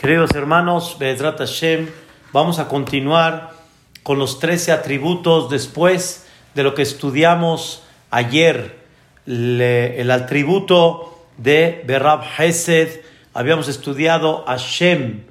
Queridos hermanos, Bezrat Hashem, vamos a continuar con los 13 atributos después de lo que estudiamos ayer, el atributo de Berab Hesed, habíamos estudiado Hashem,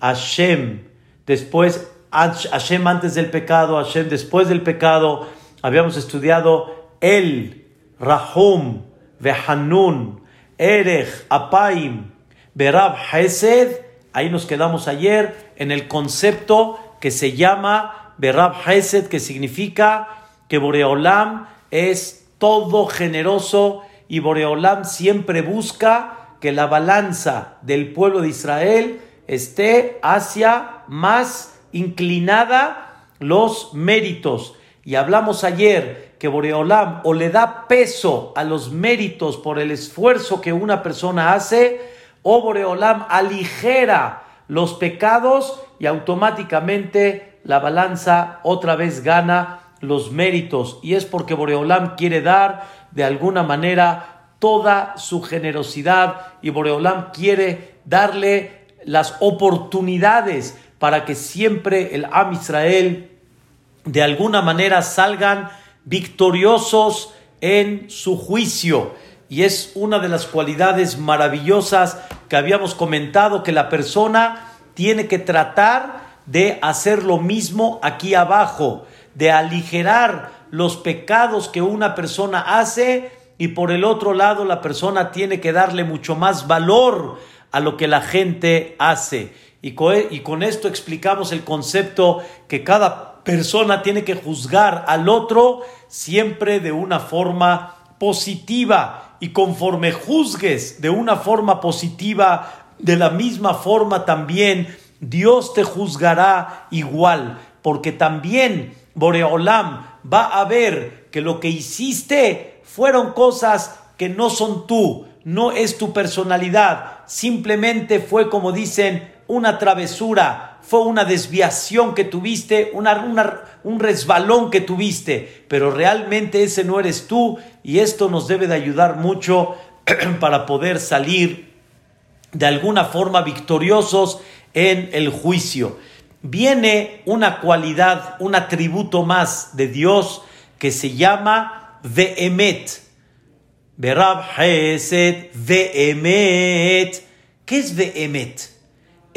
Hashem, después Hashem antes del pecado, Hashem después del pecado, habíamos estudiado El, Rahum, Vehanun, Erech, Apaim, Berab Hesed, Ahí nos quedamos ayer en el concepto que se llama Berab Hesed, que significa que Boreolam es todo generoso y Boreolam siempre busca que la balanza del pueblo de Israel esté hacia más inclinada los méritos. Y hablamos ayer que Boreolam o le da peso a los méritos por el esfuerzo que una persona hace, o Boreolam aligera los pecados y automáticamente la balanza otra vez gana los méritos. Y es porque Boreolam quiere dar de alguna manera toda su generosidad y Boreolam quiere darle las oportunidades para que siempre el Am Israel de alguna manera salgan victoriosos en su juicio y es una de las cualidades maravillosas que habíamos comentado que la persona tiene que tratar de hacer lo mismo aquí abajo, de aligerar los pecados que una persona hace y por el otro lado la persona tiene que darle mucho más valor a lo que la gente hace. Y con, esto explicamos el concepto que cada persona tiene que juzgar al otro siempre de una forma positiva y conforme juzgues de una forma positiva, de la misma forma también Dios te juzgará igual, porque también Boreolam va a ver que lo que hiciste fueron cosas que no son tú, no es tu personalidad, simplemente fue como dicen una travesura, fue una desviación que tuviste, un resbalón que tuviste, pero realmente ese no eres tú y esto nos debe de ayudar mucho para poder salir de alguna forma victoriosos en el juicio. Viene una cualidad, un atributo más de Dios que se llama Vehemet. Berab Hesed Vehemet. ¿Qué es Vehemet?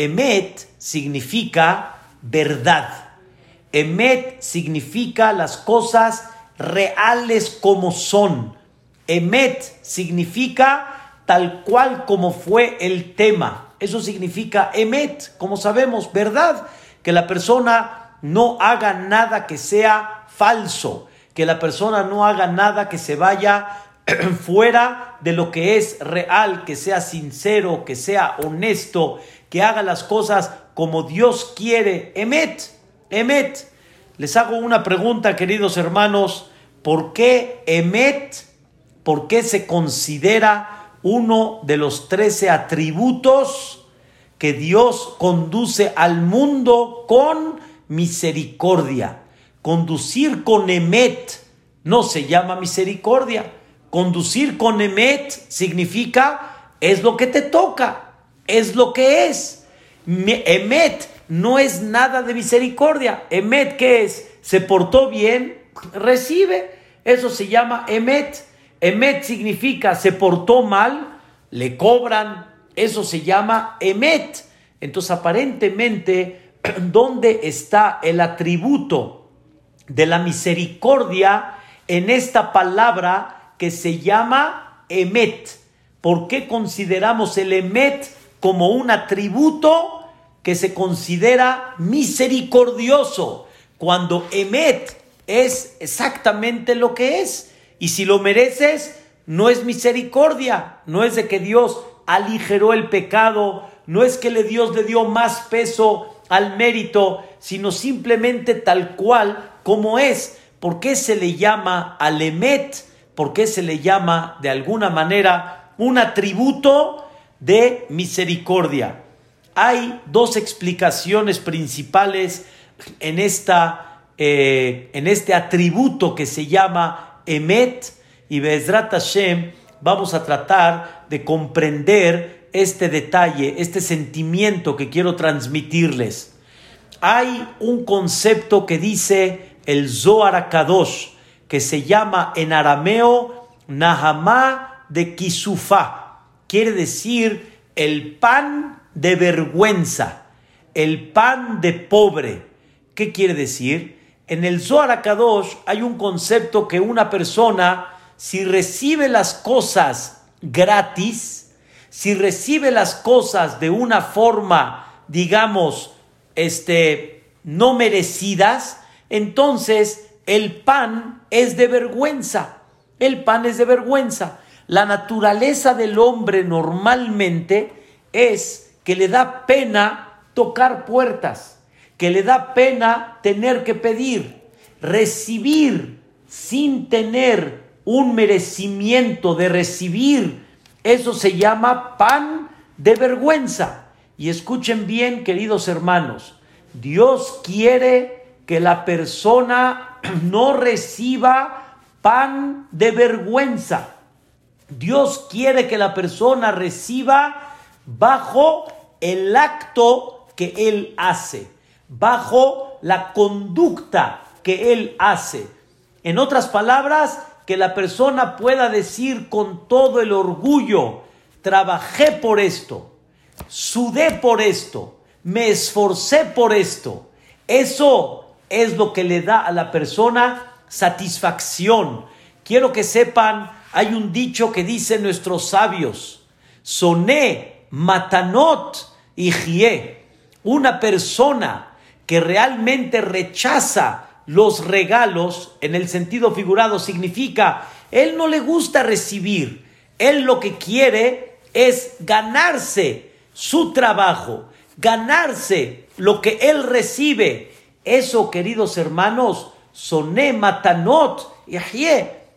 Emet significa verdad. Emet significa las cosas reales como son. Emet significa tal cual como fue el tema. Eso significa emet, como sabemos, verdad. Que la persona no haga nada que sea falso. Que la persona no haga nada que se vaya fuera de lo que es real, que sea sincero, que sea honesto, que haga las cosas como Dios quiere. Emet, Emet. Les hago una pregunta, queridos hermanos. ¿Por qué Emet? ¿Por qué se considera uno de los trece atributos que Dios conduce al mundo con misericordia? Conducir con Emet no se llama misericordia. Conducir con Emet significa es lo que te toca es lo que es. Emet no es nada de misericordia. Emet, ¿qué es? Se portó bien, recibe. Eso se llama Emet. Emet significa se portó mal, le cobran. Eso se llama Emet. Entonces, aparentemente, ¿dónde está el atributo de la misericordia en esta palabra que se llama Emet? ¿Por qué consideramos el Emet como un atributo que se considera misericordioso, cuando Emet es exactamente lo que es. Y si lo mereces, no es misericordia, no es de que Dios aligeró el pecado, no es que le Dios le dio más peso al mérito, sino simplemente tal cual como es. ¿Por qué se le llama al Emet? ¿Por qué se le llama de alguna manera un atributo de misericordia. Hay dos explicaciones principales en, esta, eh, en este atributo que se llama Emet y Bezrat Hashem. Vamos a tratar de comprender este detalle, este sentimiento que quiero transmitirles. Hay un concepto que dice el Zohar Kadosh, que se llama en arameo Nahamá de Kisufá. Quiere decir el pan de vergüenza, el pan de pobre. ¿Qué quiere decir? En el Zohar Kadosh hay un concepto que una persona, si recibe las cosas gratis, si recibe las cosas de una forma, digamos, este, no merecidas, entonces el pan es de vergüenza. El pan es de vergüenza. La naturaleza del hombre normalmente es que le da pena tocar puertas, que le da pena tener que pedir, recibir sin tener un merecimiento de recibir. Eso se llama pan de vergüenza. Y escuchen bien, queridos hermanos, Dios quiere que la persona no reciba pan de vergüenza. Dios quiere que la persona reciba bajo el acto que él hace, bajo la conducta que él hace. En otras palabras, que la persona pueda decir con todo el orgullo, trabajé por esto, sudé por esto, me esforcé por esto. Eso es lo que le da a la persona satisfacción. Quiero que sepan, hay un dicho que dicen nuestros sabios, soné matanot y Una persona que realmente rechaza los regalos, en el sentido figurado, significa, él no le gusta recibir, él lo que quiere es ganarse su trabajo, ganarse lo que él recibe. Eso, queridos hermanos, soné matanot y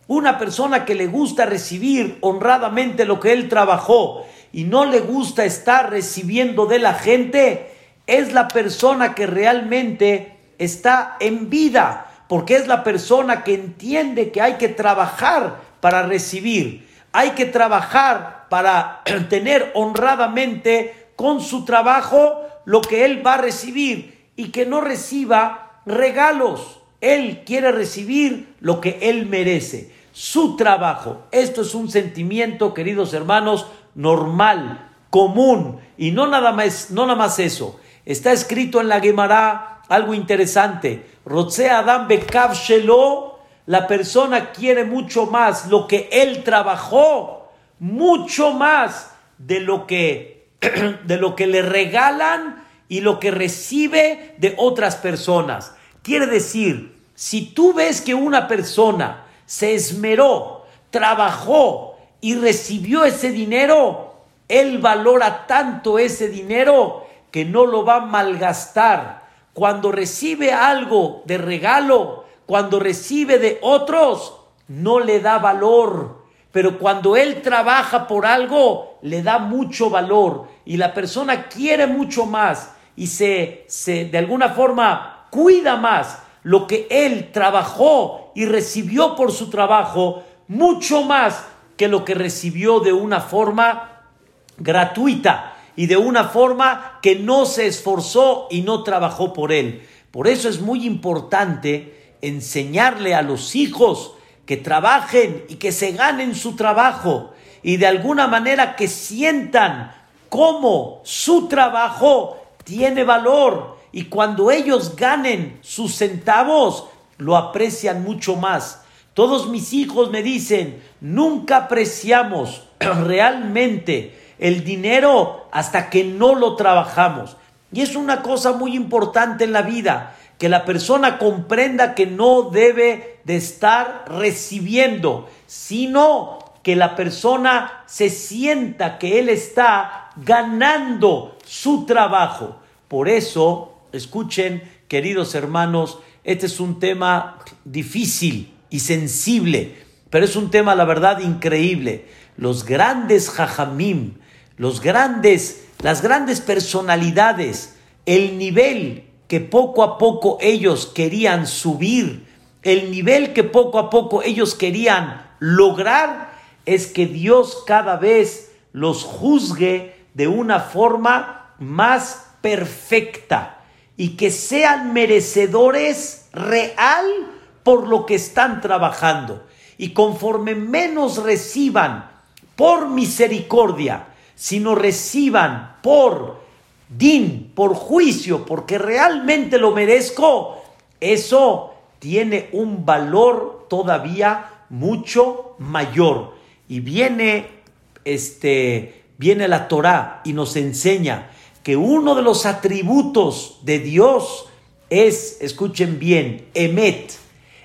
una persona que le gusta recibir honradamente lo que él trabajó y no le gusta estar recibiendo de la gente, es la persona que realmente está en vida, porque es la persona que entiende que hay que trabajar para recibir, hay que trabajar para tener honradamente con su trabajo lo que él va a recibir y que no reciba regalos. Él quiere recibir lo que él merece, su trabajo. Esto es un sentimiento, queridos hermanos, normal, común, y no nada más, eso. Está escrito en la Gemara algo interesante. Rotse Adam Bekav Shelo, la persona quiere mucho más lo que él trabajó, mucho más de lo que, de lo que le regalan y lo que recibe de otras personas. Quiere decir, si tú ves que una persona se esmeró, trabajó y recibió ese dinero, él valora tanto ese dinero que no lo va a malgastar. Cuando recibe algo de regalo, cuando recibe de otros, no le da valor. Pero cuando él trabaja por algo, le da mucho valor. Y la persona quiere mucho más y se, se de alguna forma cuida más lo que él trabajó y recibió por su trabajo, mucho más que lo que recibió de una forma gratuita y de una forma que no se esforzó y no trabajó por él. Por eso es muy importante enseñarle a los hijos que trabajen y que se ganen su trabajo y de alguna manera que sientan cómo su trabajo tiene valor y cuando ellos ganen sus centavos, lo aprecian mucho más. Todos mis hijos me dicen, nunca apreciamos realmente el dinero hasta que no lo trabajamos. Y es una cosa muy importante en la vida, que la persona comprenda que no debe de estar recibiendo, sino que la persona se sienta que él está ganando su trabajo. Por eso Escuchen, queridos hermanos, este es un tema difícil y sensible, pero es un tema, la verdad, increíble. Los grandes jajamim, los grandes, las grandes personalidades, el nivel que poco a poco ellos querían subir, el nivel que poco a poco ellos querían lograr, es que Dios cada vez los juzgue de una forma más perfecta y que sean merecedores real por lo que están trabajando. Y conforme menos reciban por misericordia, sino reciban por din, por juicio, porque realmente lo merezco, eso tiene un valor todavía mucho mayor. Y viene este viene la Torá y nos enseña que uno de los atributos de Dios es, escuchen bien, emet.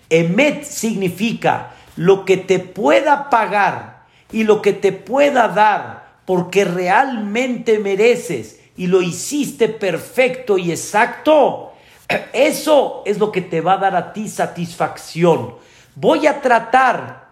Emet significa lo que te pueda pagar y lo que te pueda dar porque realmente mereces y lo hiciste perfecto y exacto, eso es lo que te va a dar a ti satisfacción. Voy a tratar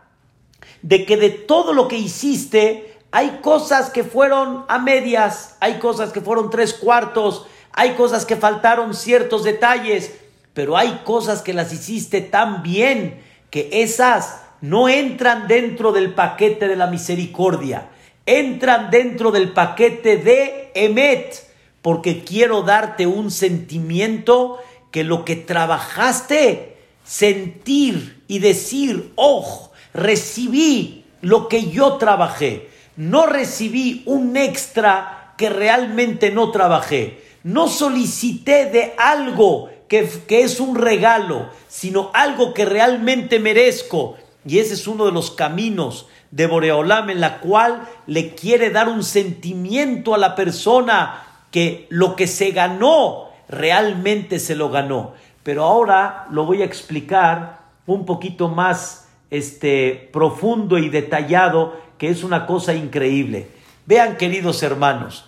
de que de todo lo que hiciste, hay cosas que fueron a medias, hay cosas que fueron tres cuartos, hay cosas que faltaron ciertos detalles, pero hay cosas que las hiciste tan bien que esas no entran dentro del paquete de la misericordia, entran dentro del paquete de Emet, porque quiero darte un sentimiento que lo que trabajaste, sentir y decir, oh, recibí lo que yo trabajé, no recibí un extra que realmente no trabajé, no solicité de algo que, que es un regalo, sino algo que realmente merezco y ese es uno de los caminos de Boreolam en la cual le quiere dar un sentimiento a la persona que lo que se ganó realmente se lo ganó. Pero ahora lo voy a explicar un poquito más este, profundo y detallado, que es una cosa increíble. Vean, queridos hermanos,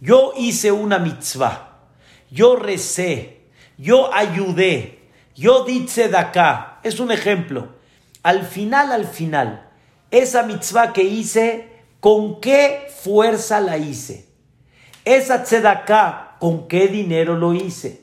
yo hice una mitzvah, yo recé, yo ayudé, yo di acá. Es un ejemplo al final, al final, esa mitzvah que hice, ¿con qué fuerza la hice? Esa tzedaká, ¿con qué dinero lo hice?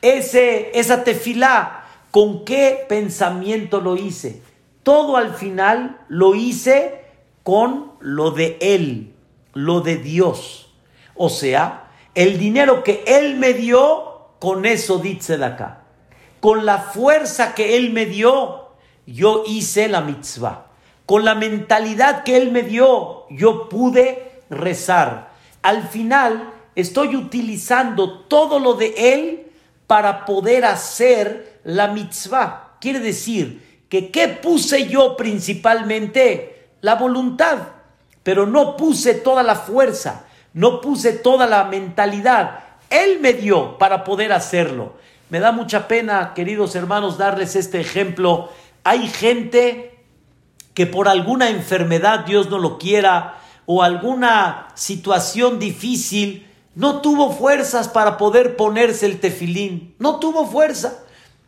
Ese, esa tefilá, ¿con qué pensamiento lo hice? Todo al final lo hice con lo de Él, lo de Dios. O sea, el dinero que Él me dio, con eso di acá. Con la fuerza que Él me dio, yo hice la mitzvah. Con la mentalidad que Él me dio, yo pude rezar. Al final, estoy utilizando todo lo de Él para poder hacer la mitzvah. Quiere decir que ¿qué puse yo principalmente? La voluntad. Pero no puse toda la fuerza, no puse toda la mentalidad. Él me dio para poder hacerlo. Me da mucha pena, queridos hermanos, darles este ejemplo hay gente que por alguna enfermedad, Dios no lo quiera, o alguna situación difícil, no tuvo fuerzas para poder ponerse el tefilín. No tuvo fuerza.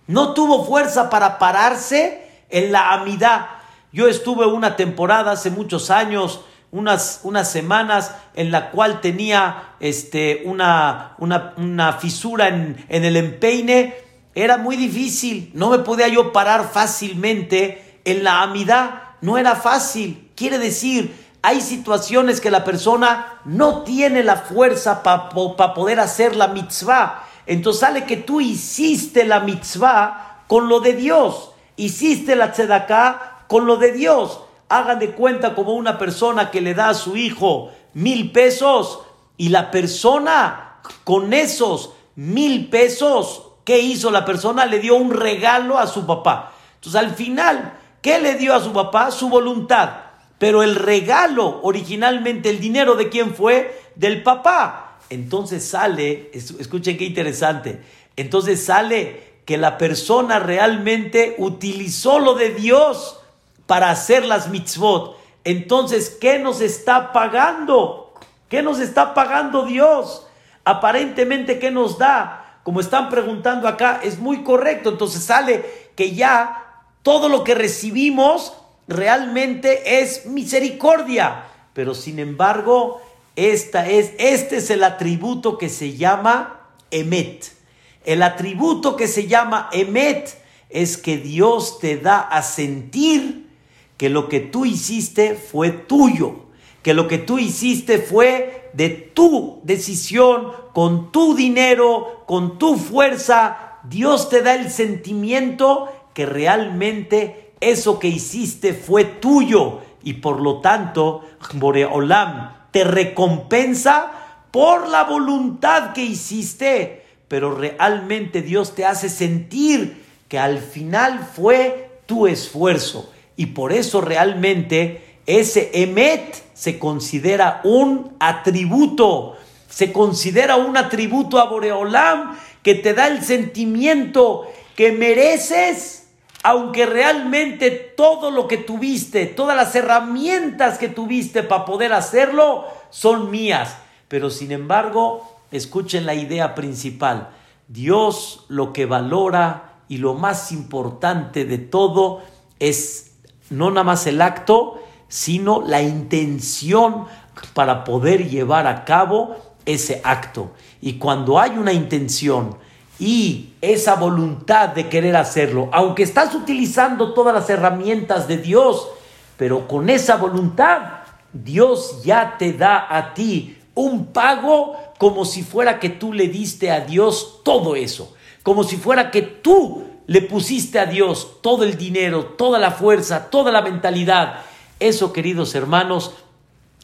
No tuvo fuerza para pararse en la amidad. Yo estuve una temporada hace muchos años, unas, unas semanas, en la cual tenía este, una, una, una fisura en, en el empeine era muy difícil, no me podía yo parar fácilmente en la amidad, no era fácil. Quiere decir, hay situaciones que la persona no tiene la fuerza para poder hacer la mitzvah. Entonces sale que tú hiciste la mitzvah con lo de Dios, hiciste la tzedaká con lo de Dios. Hagan de cuenta como una persona que le da a su hijo mil pesos y la persona con esos mil pesos ¿Qué hizo la persona? Le dio un regalo a su papá. Entonces al final, ¿qué le dio a su papá? Su voluntad. Pero el regalo, originalmente el dinero de quién fue? Del papá. Entonces sale, escuchen qué interesante, entonces sale que la persona realmente utilizó lo de Dios para hacer las mitzvot. Entonces, ¿qué nos está pagando? ¿Qué nos está pagando Dios? Aparentemente, ¿qué nos da? como están preguntando acá, es muy correcto. Entonces sale que ya todo lo que recibimos realmente es misericordia. Pero sin embargo, esta es, este es el atributo que se llama Emet. El atributo que se llama Emet es que Dios te da a sentir que lo que tú hiciste fue tuyo, que lo que tú hiciste fue de tu decisión, con tu dinero, con tu fuerza. Dios te da el sentimiento que realmente eso que hiciste fue tuyo y por lo tanto Boreolam te recompensa por la voluntad que hiciste, pero realmente Dios te hace sentir que al final fue tu esfuerzo y por eso realmente ese emet se considera un atributo, se considera un atributo a Boreolam que te da el sentimiento que mereces aunque realmente todo lo que tuviste, todas las herramientas que tuviste para poder hacerlo son mías. Pero sin embargo, escuchen la idea principal. Dios lo que valora y lo más importante de todo es no nada más el acto, sino la intención para poder llevar a cabo ese acto. Y cuando hay una intención, y esa voluntad de querer hacerlo, aunque estás utilizando todas las herramientas de Dios, pero con esa voluntad, Dios ya te da a ti un pago como si fuera que tú le diste a Dios todo eso, como si fuera que tú le pusiste a Dios todo el dinero, toda la fuerza, toda la mentalidad. Eso, queridos hermanos,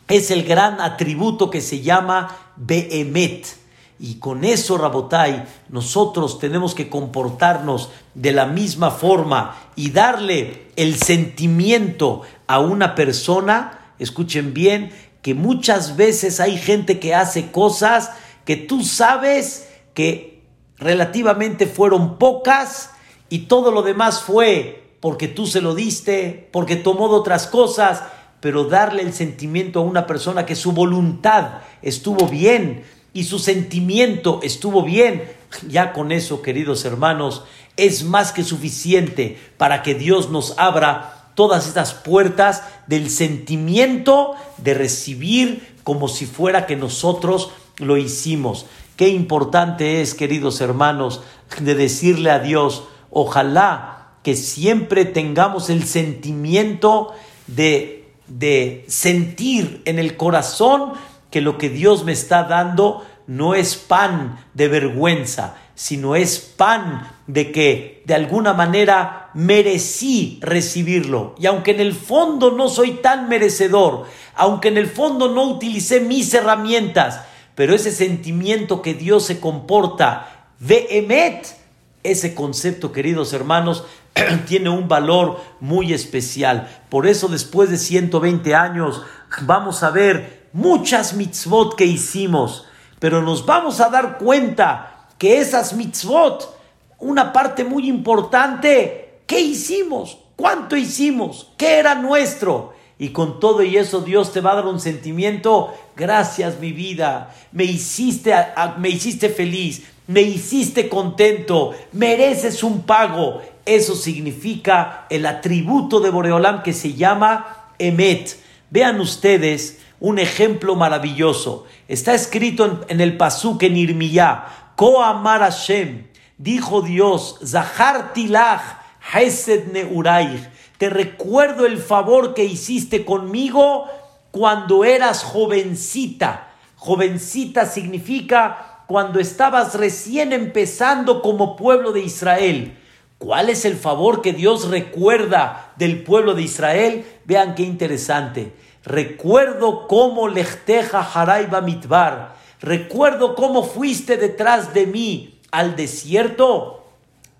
es el gran atributo que se llama Behemet y con eso, Rabotai, nosotros tenemos que comportarnos de la misma forma y darle el sentimiento a una persona, escuchen bien, que muchas veces hay gente que hace cosas que tú sabes que relativamente fueron pocas y todo lo demás fue porque tú se lo diste, porque tomó de otras cosas, pero darle el sentimiento a una persona que su voluntad estuvo bien, y su sentimiento estuvo bien, ya con eso, queridos hermanos, es más que suficiente para que Dios nos abra todas estas puertas del sentimiento de recibir como si fuera que nosotros lo hicimos. Qué importante es, queridos hermanos, de decirle a Dios, ojalá que siempre tengamos el sentimiento de, de sentir en el corazón que lo que Dios me está dando no es pan de vergüenza, sino es pan de que de alguna manera merecí recibirlo. Y aunque en el fondo no soy tan merecedor, aunque en el fondo no utilicé mis herramientas, pero ese sentimiento que Dios se comporta, vehemet, ese concepto, queridos hermanos, tiene un valor muy especial. Por eso después de 120 años vamos a ver muchas mitzvot que hicimos, pero nos vamos a dar cuenta que esas mitzvot, una parte muy importante, ¿qué hicimos? ¿Cuánto hicimos? ¿Qué era nuestro? Y con todo y eso Dios te va a dar un sentimiento, gracias mi vida, me hiciste, me hiciste feliz, me hiciste contento, mereces un pago. Eso significa el atributo de Boreolam que se llama Emet. Vean ustedes un ejemplo maravilloso. Está escrito en, el Pasuk en Irmiyá, Koamar Hashem, dijo Dios, Zahar Tilach, Hesed Neuraich, te recuerdo el favor que hiciste conmigo cuando eras jovencita. Jovencita significa cuando estabas recién empezando como pueblo de Israel. ¿Cuál es el favor que Dios recuerda del pueblo de Israel? Vean qué interesante. Recuerdo cómo lechteja haraiba mitbar. Recuerdo cómo fuiste detrás de mí al desierto,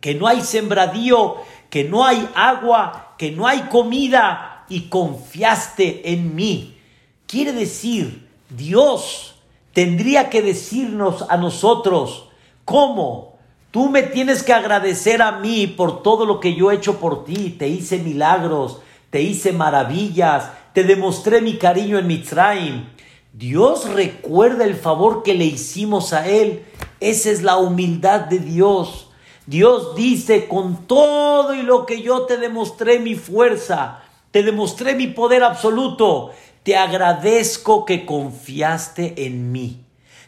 que no hay sembradío, que no hay agua, que no hay comida y confiaste en mí. Quiere decir, Dios tendría que decirnos a nosotros, ¿cómo? Tú me tienes que agradecer a mí por todo lo que yo he hecho por ti. Te hice milagros, te hice maravillas, te demostré mi cariño en Mitzrayim. Dios recuerda el favor que le hicimos a Él. Esa es la humildad de Dios. Dios dice, con todo y lo que yo te demostré mi fuerza, te demostré mi poder absoluto, te agradezco que confiaste en mí.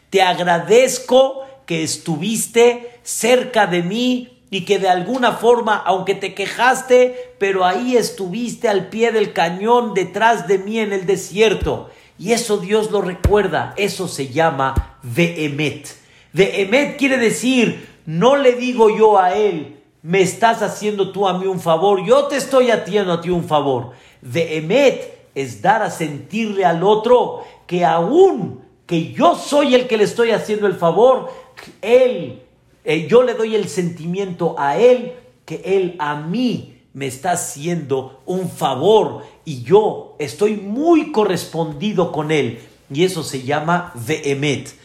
Te agradezco que estuviste cerca de mí y que de alguna forma, aunque te quejaste, pero ahí estuviste al pie del cañón detrás de mí en el desierto. Y eso Dios lo recuerda. Eso se llama Vehemet. Vehemet quiere decir, no le digo yo a él, me estás haciendo tú a mí un favor, yo te estoy haciendo a ti un favor. Vehemet es dar a sentirle al otro que aún que yo soy el que le estoy haciendo el favor, él, eh, yo le doy el sentimiento a él que él a mí me está haciendo un favor y yo estoy muy correspondido con él. Y eso se llama Vehemet.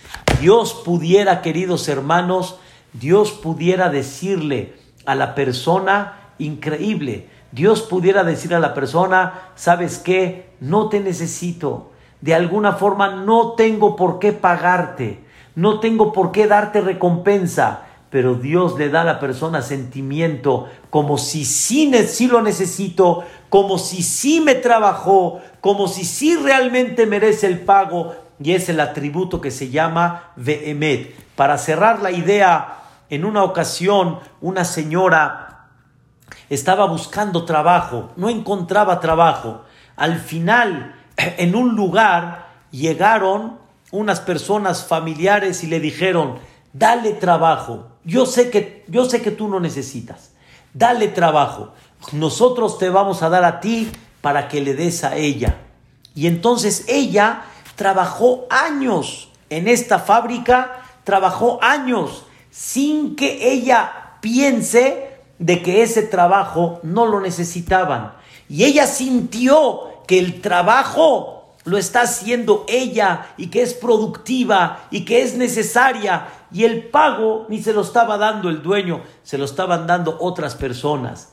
Dios pudiera, queridos hermanos, Dios pudiera decirle a la persona increíble, Dios pudiera decir a la persona, ¿sabes qué? No te necesito. De alguna forma no tengo por qué pagarte. No tengo por qué darte recompensa pero Dios le da a la persona sentimiento como si sí, lo necesito, como si sí me trabajó, como si sí realmente merece el pago, y es el atributo que se llama Vehemet. Para cerrar la idea, en una ocasión una señora estaba buscando trabajo, no encontraba trabajo. Al final, en un lugar, llegaron unas personas familiares y le dijeron, dale trabajo. Yo sé que, yo sé que tú no necesitas. Dale trabajo. Nosotros te vamos a dar a ti para que le des a ella. Y entonces ella trabajó años en esta fábrica, trabajó años sin que ella piense de que ese trabajo no lo necesitaban. Y ella sintió que el trabajo lo está haciendo ella y que es productiva y que es necesaria y el pago ni se lo estaba dando el dueño, se lo estaban dando otras personas.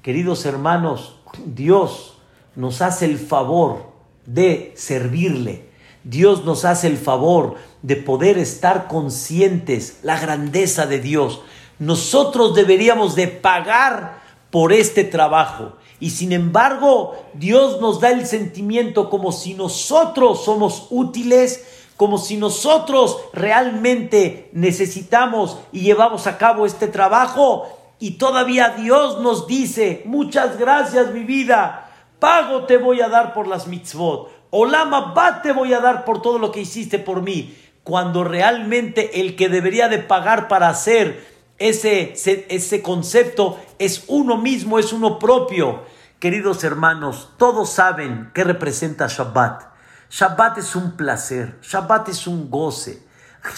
Queridos hermanos, Dios nos hace el favor de servirle. Dios nos hace el favor de poder estar conscientes la grandeza de Dios. Nosotros deberíamos de pagar por este trabajo. Y sin embargo, Dios nos da el sentimiento como si nosotros somos útiles, como si nosotros realmente necesitamos y llevamos a cabo este trabajo. Y todavía Dios nos dice, muchas gracias mi vida, pago te voy a dar por las mitzvot, olama bat te voy a dar por todo lo que hiciste por mí, cuando realmente el que debería de pagar para hacer ese, ese, concepto es uno mismo, es uno propio. Queridos hermanos, todos saben qué representa Shabbat. Shabbat es un placer, Shabbat es un goce.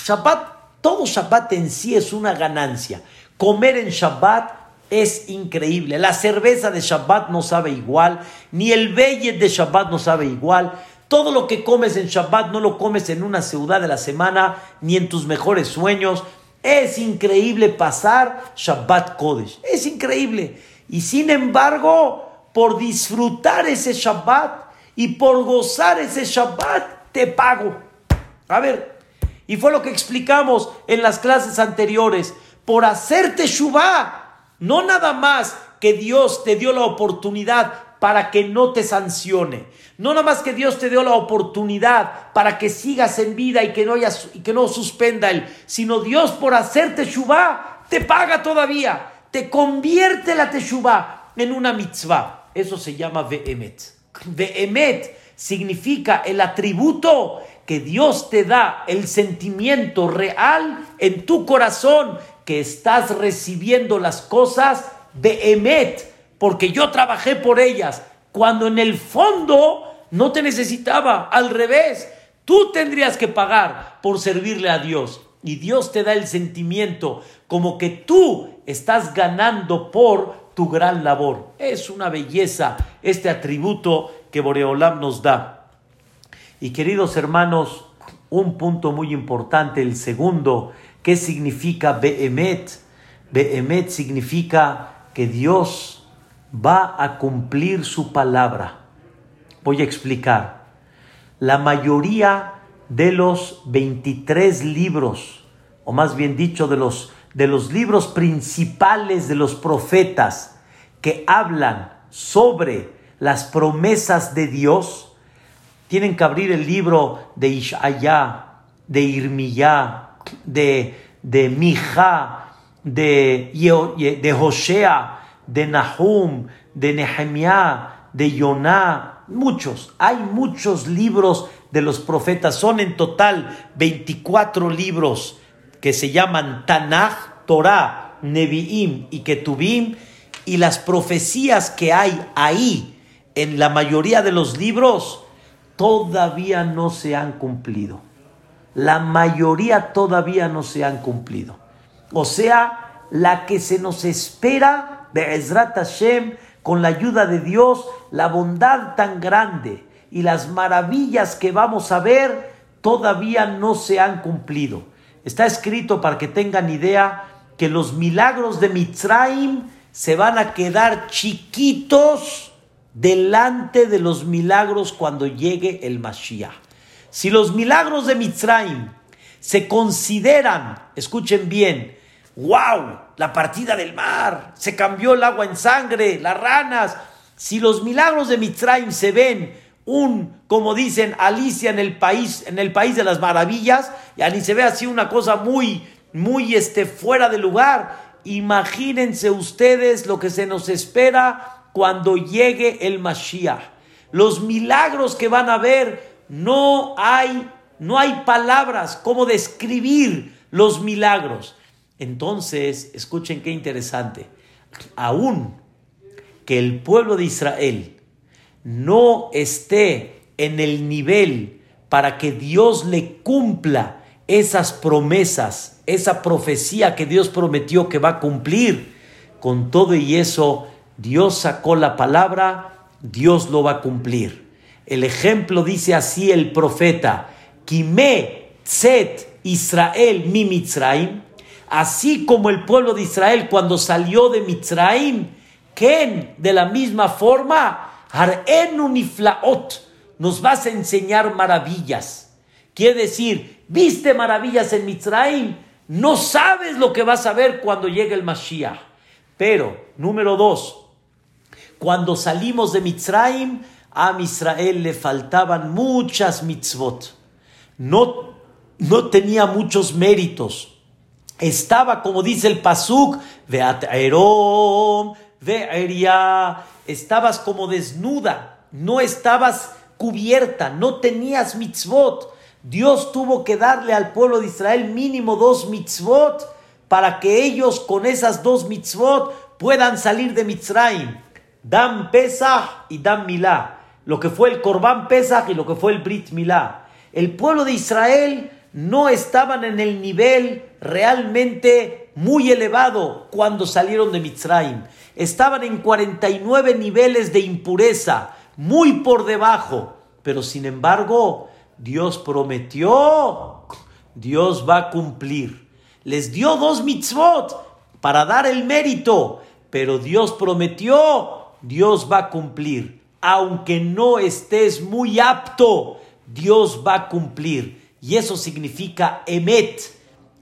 Shabbat, todo Shabbat en sí es una ganancia. Comer en Shabbat es increíble. La cerveza de Shabbat no sabe igual, ni el Beyet de Shabbat no sabe igual. Todo lo que comes en Shabbat no lo comes en una ciudad de la semana, ni en tus mejores sueños. Es increíble pasar Shabbat Kodesh. Es increíble. Y sin embargo, por disfrutar ese Shabbat y por gozar ese Shabbat, te pago. A ver, y fue lo que explicamos en las clases anteriores. Por hacerte Shubá, no nada más que Dios te dio la oportunidad para que no te sancione. No nada más que Dios te dio la oportunidad para que sigas en vida y que no, y que no suspenda él, sino Dios por hacerte Shubá te paga todavía, te convierte la Teshuvá en una mitzvah. Eso se llama Vehemet. Vehemet significa el atributo que Dios te da, el sentimiento real en tu corazón que estás recibiendo las cosas de Emet, porque yo trabajé por ellas, cuando en el fondo no te necesitaba, al revés, tú tendrías que pagar por servirle a Dios. Y Dios te da el sentimiento como que tú estás ganando por tu gran labor. Es una belleza este atributo que Boreolam nos da. Y queridos hermanos, un punto muy importante, el segundo, ¿qué significa Behemet? Behemet significa que Dios va a cumplir su palabra. Voy a explicar. La mayoría de los 23 libros, o más bien dicho, de los de los libros principales de los profetas que hablan sobre las promesas de Dios, tienen que abrir el libro de Ishaya, de Irmiyá, de, de Mija, de, de de Nahum, de Nehemiah, de Yoná, muchos. Hay muchos libros de los profetas. Son en total 24 libros que se llaman Tanaj, Torah, Nevi'im y Ketubim. Y las profecías que hay ahí, en la mayoría de los libros, todavía no se han cumplido. La mayoría todavía no se han cumplido. O sea, la que se nos espera, Be'ezrat Hashem, con la ayuda de Dios, la bondad tan grande y las maravillas que vamos a ver todavía no se han cumplido. Está escrito para que tengan idea que los milagros de Mitzrayim se van a quedar chiquitos delante de los milagros cuando llegue el Mashiach. Si los milagros de Mitzrayim se consideran, escuchen bien, wow, la partida del mar, se cambió el agua en sangre, las ranas, si los milagros de Mitzrayim se ven un, como dicen, Alicia en el país, en el país de las maravillas, y ni se ve así una cosa muy, muy este, fuera de lugar. Imagínense ustedes lo que se nos espera cuando llegue el Mashiach. Los milagros que van a ver, no hay, no hay palabras como describir los milagros. Entonces, escuchen qué interesante. Aún que el pueblo de Israel no esté en el nivel para que Dios le cumpla esas promesas, esa profecía que Dios prometió que va a cumplir, con todo y eso, Dios sacó la palabra, Dios lo va a cumplir. El ejemplo dice así el profeta, Kime Tzet Israel mi Mitzraim, así como el pueblo de Israel cuando salió de Mitzraim, Ken de la misma forma nos vas a enseñar maravillas. Quiere decir, viste maravillas en Mitzrayim, no sabes lo que vas a ver cuando llegue el Mashiach. Pero, número dos, cuando salimos de Mitzrayim, a Israel le faltaban muchas mitzvot. No, no tenía muchos méritos. Estaba, como dice el Pasuk, Ve'aterom, Ve'eria, estabas como desnuda, no estabas cubierta, no tenías mitzvot. Dios tuvo que darle al pueblo de Israel mínimo dos mitzvot para que ellos con esas dos mitzvot puedan salir de Mitzrayim. Dan Pesach y Dan Milá. Lo que fue el Korban Pesach y lo que fue el Brit Milá. El pueblo de Israel no estaban en el nivel realmente muy elevado cuando salieron de Mitzrayim estaban en 49 niveles de impureza, muy por debajo, pero sin embargo Dios prometió, Dios va a cumplir. Les dio dos mitzvot para dar el mérito, pero Dios prometió, Dios va a cumplir. Aunque no estés muy apto, Dios va a cumplir. Y eso significa emet.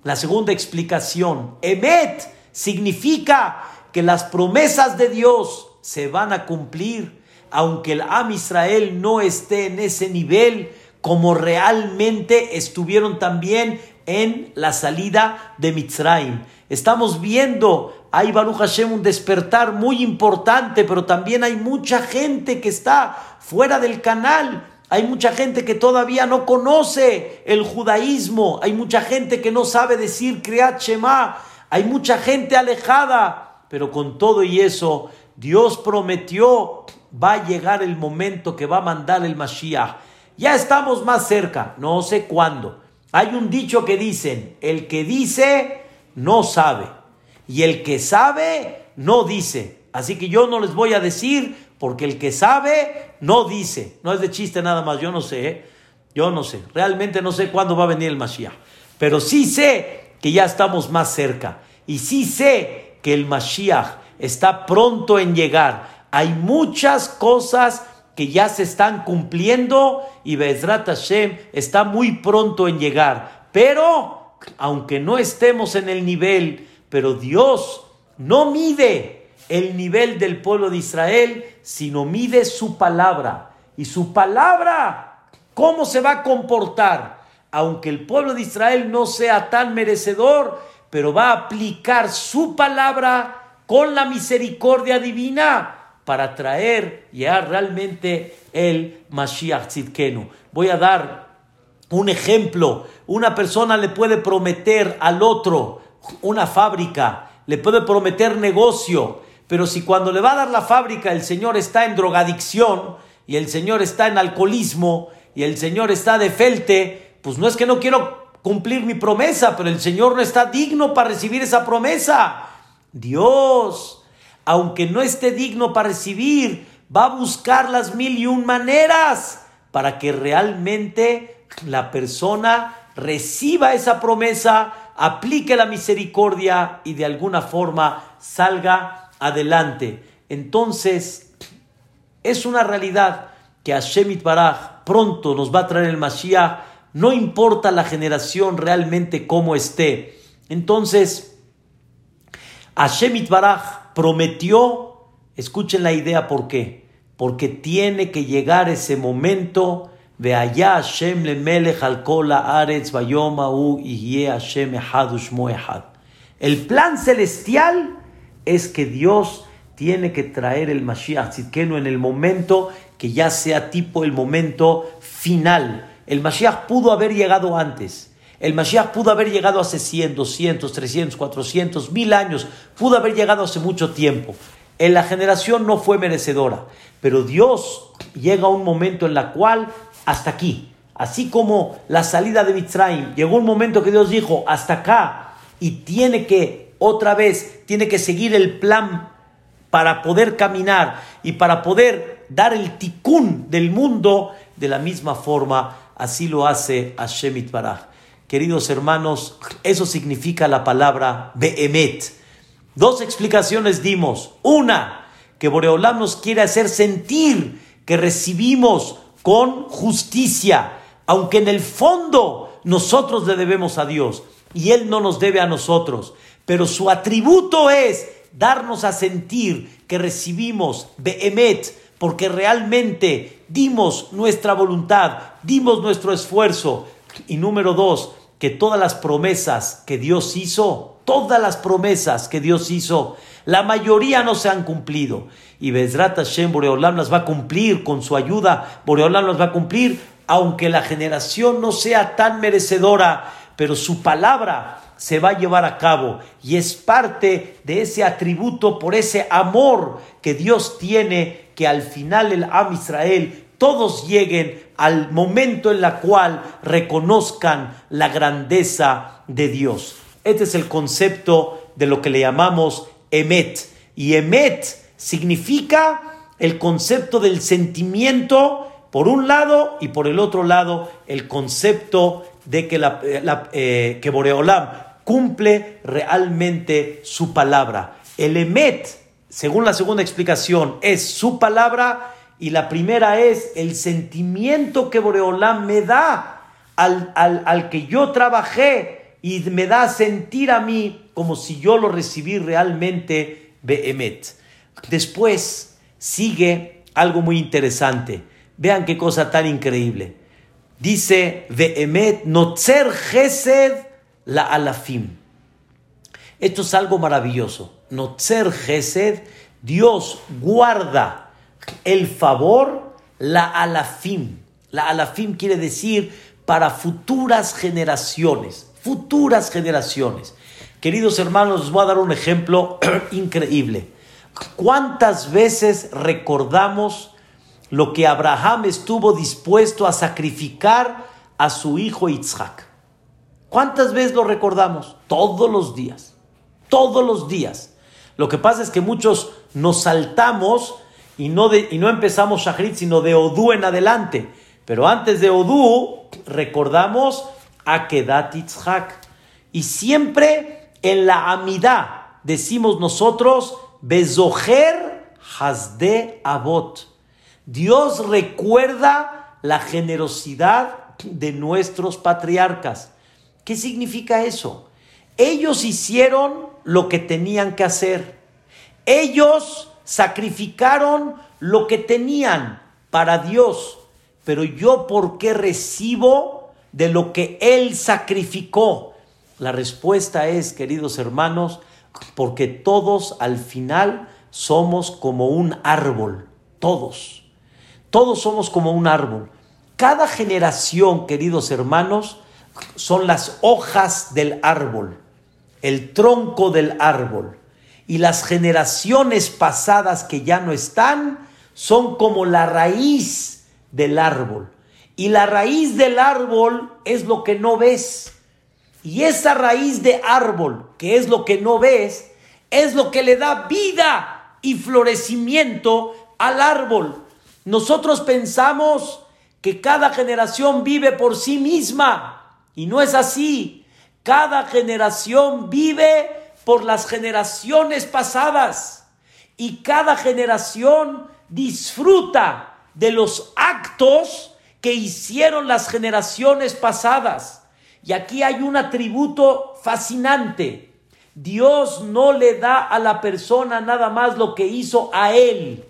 La segunda explicación, emet significa que las promesas de Dios se van a cumplir, aunque el Am Israel no esté en ese nivel como realmente estuvieron también en la salida de Mitzrayim. Estamos viendo, hay Baruch Hashem un despertar muy importante, pero también hay mucha gente que está fuera del canal. Hay mucha gente que todavía no conoce el judaísmo. Hay mucha gente que no sabe decir Kriyat Shema. Hay mucha gente alejada pero con todo y eso, Dios prometió, va a llegar el momento que va a mandar el Mashiach. Ya estamos más cerca, no sé cuándo. Hay un dicho que dicen, el que dice, no sabe. Y el que sabe, no dice. Así que yo no les voy a decir, porque el que sabe, no dice. No es de chiste nada más, yo no sé. ¿eh? Yo no sé. Realmente no sé cuándo va a venir el Mashiach. Pero sí sé que ya estamos más cerca. Y sí sé que el Mashiach está pronto en llegar. Hay muchas cosas que ya se están cumpliendo y Bezrat Hashem está muy pronto en llegar. Pero, aunque no estemos en el nivel, pero Dios no mide el nivel del pueblo de Israel, sino mide su palabra. Y su palabra, ¿cómo se va a comportar? Aunque el pueblo de Israel no sea tan merecedor, pero va a aplicar su palabra con la misericordia divina para traer ya realmente el Mashiach Tzidkenu. Voy a dar Un ejemplo, una persona le puede prometer al otro una fábrica, le puede prometer negocio, pero si cuando le va a dar la fábrica el señor está en drogadicción y el señor está en alcoholismo y el señor está de felte, pues no es que no quiero cumplir mi promesa, pero el señor no está digno para recibir esa promesa. Dios, aunque no esté digno para recibir, va a buscar las mil y un maneras para que realmente la persona reciba esa promesa, aplique la misericordia y de alguna forma salga adelante. Entonces, es una realidad que Hashem Baraj pronto nos va a traer el Mashiach, no importa la generación realmente cómo esté. Entonces, Hashem Baraj prometió, escuchen la idea por qué, porque tiene que llegar ese momento de allá Hashem le melech vayoma u Hashem El plan celestial es que Dios tiene que traer el Mashiach Tzidkenu en el momento que ya sea tipo el momento final. El Mashiach pudo haber llegado antes. El Mashiach pudo haber llegado hace 100, 200, 300, 400, mil años. Pudo haber llegado hace mucho tiempo. En la generación no fue merecedora. Pero Dios llega a un momento en la cual hasta aquí. Así como la salida de Mitzrayim, llegó un momento que Dios dijo hasta acá y tiene que otra vez, tiene que seguir el plan para poder caminar y para poder dar el tikkun del mundo de la misma forma, así lo hace Hashem Itbaraj. Queridos hermanos, eso significa la palabra Behemet. Dos explicaciones dimos. Una, que Boreolam nos quiere hacer sentir que recibimos con justicia, aunque en el fondo nosotros le debemos a Dios y Él no nos debe a nosotros, pero su atributo es darnos a sentir que recibimos Behemet, porque realmente dimos nuestra voluntad, dimos nuestro esfuerzo. Y número dos, que todas las promesas que Dios hizo, todas las promesas que Dios hizo, la mayoría no se han cumplido. Y Bezrat Hashem Boreolam las va a cumplir con su ayuda. Boreolam las va a cumplir, aunque la generación no sea tan merecedora, pero su palabra se va a llevar a cabo y es parte de ese atributo por ese amor que Dios tiene que al final el Am Israel todos lleguen al momento en la cual reconozcan la grandeza de Dios. Este es el concepto de lo que le llamamos emet. Y emet significa el concepto del sentimiento por un lado y por el otro lado el concepto de que, la, eh, que Boreolam cumple realmente su palabra. El emet, según la segunda explicación, es su palabra y la primera es el sentimiento que Boreolam me da al, al que yo trabajé y me da a sentir a mí como si yo lo recibí realmente Behemet. Después sigue algo muy interesante. Vean qué cosa tan increíble. Dice Behemet, Notzer Gesed la Alafim. Esto es algo maravilloso. Notzer Gesed, Dios guarda el favor, la Alafim. La Alafim quiere decir para futuras generaciones. Futuras generaciones. Queridos hermanos, les voy a dar un ejemplo increíble. ¿Cuántas veces recordamos lo que Abraham estuvo dispuesto a sacrificar a su hijo Isaac? ¿Cuántas veces lo recordamos? Todos los días. Todos los días. Lo que pasa es que muchos nos saltamos y no, y no empezamos Shahrit, sino de Odú en adelante. Pero antes de Odú, recordamos a Kedat. Y siempre en la amidad decimos nosotros, Bezoher Hasde Abot. Dios recuerda la generosidad de nuestros patriarcas. ¿Qué significa eso? Ellos hicieron lo que tenían que hacer. Ellos sacrificaron lo que tenían para Dios. Pero yo, ¿por qué recibo de lo que Él sacrificó? La respuesta es, queridos hermanos, porque todos al final somos como un árbol, todos. Todos somos como un árbol. Cada generación, queridos hermanos, son las hojas del árbol, el tronco del árbol. Y las generaciones pasadas que ya no están son como la raíz del árbol. Y la raíz del árbol es lo que no ves. Y esa raíz de árbol, que es lo que no ves, es lo que le da vida y florecimiento al árbol. Nosotros pensamos que cada generación vive por sí misma y no es así. Cada generación vive por las generaciones pasadas y cada generación disfruta de los actos que hicieron las generaciones pasadas. Y aquí hay un atributo fascinante. Dios no le da a la persona nada más lo que hizo a él.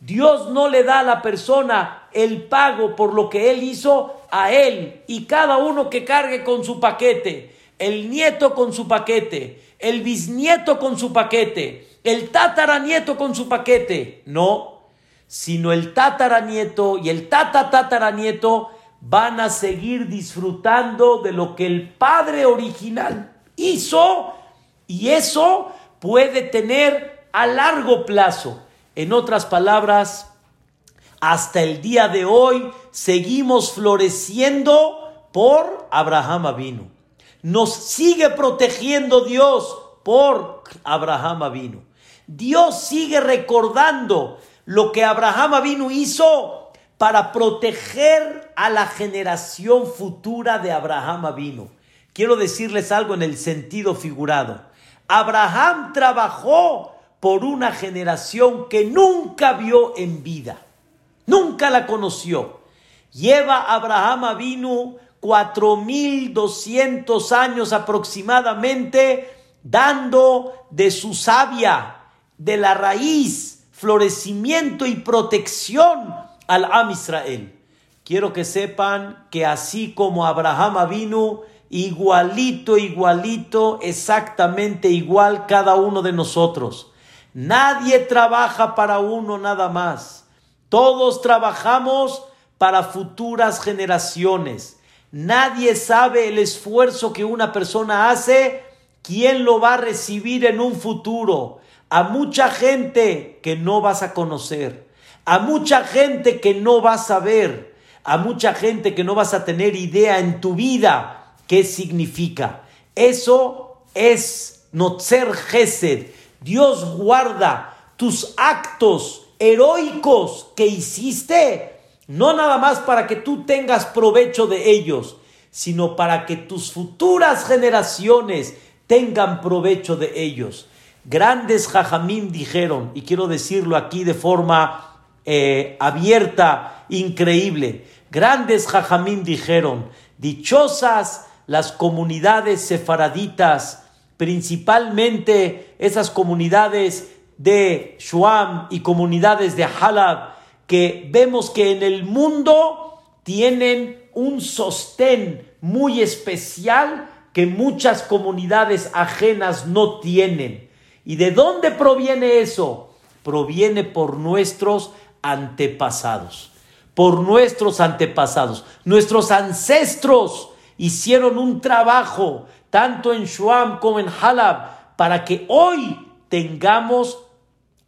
Dios no le da a la persona el pago por lo que él hizo a él y cada uno que cargue con su paquete, el nieto con su paquete, el bisnieto con su paquete, el tataranieto con su paquete. No, sino el tataranieto y el tataranieto van a seguir disfrutando de lo que el padre original hizo y eso puede tener a largo plazo en otras palabras, hasta el día de hoy seguimos floreciendo por Abraham vino. Nos sigue protegiendo Dios por Abraham vino. Dios sigue recordando lo que Abraham vino hizo para proteger a la generación futura de Abraham vino. Quiero decirles algo en el sentido figurado. Abraham trabajó por una generación que nunca vio en vida, nunca la conoció. Lleva Abraham Avinu cuatro mil doscientos años aproximadamente dando de su savia, de la raíz, florecimiento y protección al Am Israel. Quiero que sepan que así como Abraham vino, igualito, igualito, exactamente igual cada uno de nosotros. Nadie trabaja para uno nada más. Todos trabajamos para futuras generaciones. Nadie sabe el esfuerzo que una persona hace, quién lo va a recibir en un futuro. A mucha gente que no vas a conocer, a mucha gente que no vas a ver, a mucha gente que no vas a tener idea en tu vida qué significa. Eso es Notzer Gesed Dios guarda tus actos heroicos que hiciste, no nada más para que tú tengas provecho de ellos, sino para que tus futuras generaciones tengan provecho de ellos. Grandes jajamín dijeron, y quiero decirlo aquí de forma eh, abierta, increíble, grandes jajamín dijeron, dichosas las comunidades sefaraditas, principalmente esas comunidades de Shuam y comunidades de Halab, que vemos que en el mundo tienen un sostén muy especial que muchas comunidades ajenas no tienen. ¿Y de dónde proviene eso? Proviene por nuestros antepasados, por nuestros antepasados. Nuestros ancestros hicieron un trabajo tanto en Shuam como en Halab, para que hoy tengamos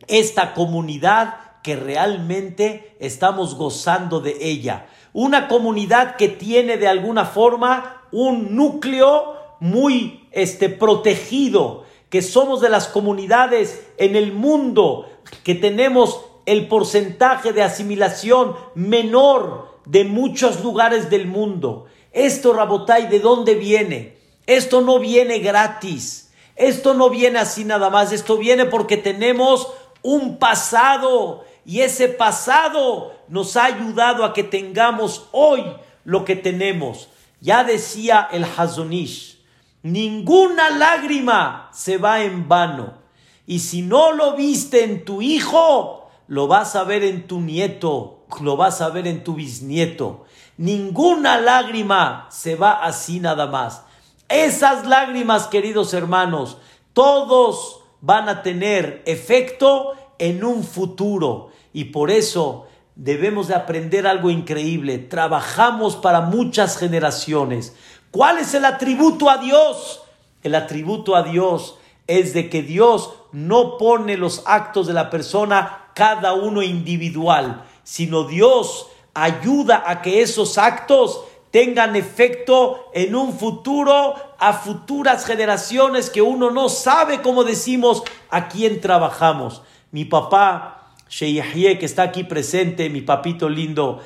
esta comunidad que realmente estamos gozando de ella. Una comunidad que tiene de alguna forma un núcleo muy este, protegido, que somos de las comunidades en el mundo que tenemos el porcentaje de asimilación menor de muchos lugares del mundo. Esto, Rabotai, ¿de dónde viene? Esto no viene gratis. Esto no viene así nada más. Esto viene porque tenemos un pasado y ese pasado nos ha ayudado a que tengamos hoy lo que tenemos. Ya decía el Hazonish, ninguna lágrima se va en vano. Y si no lo viste en tu hijo, lo vas a ver en tu nieto, lo vas a ver en tu bisnieto. Ninguna lágrima se va así nada más. Esas lágrimas, queridos hermanos, todos van a tener efecto en un futuro. Y por eso debemos de aprender algo increíble. Trabajamos para muchas generaciones. ¿Cuál es el atributo a Dios? El atributo a Dios es de que Dios no pone los actos de la persona cada uno individual, sino Dios ayuda a que esos actos tengan efecto en un futuro a futuras generaciones que uno no sabe, como decimos, a quién trabajamos. Mi papá, Sheyahye, que está aquí presente, mi papito lindo,